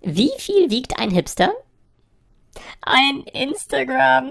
Wie viel wiegt ein Hipster? Ein Instagram.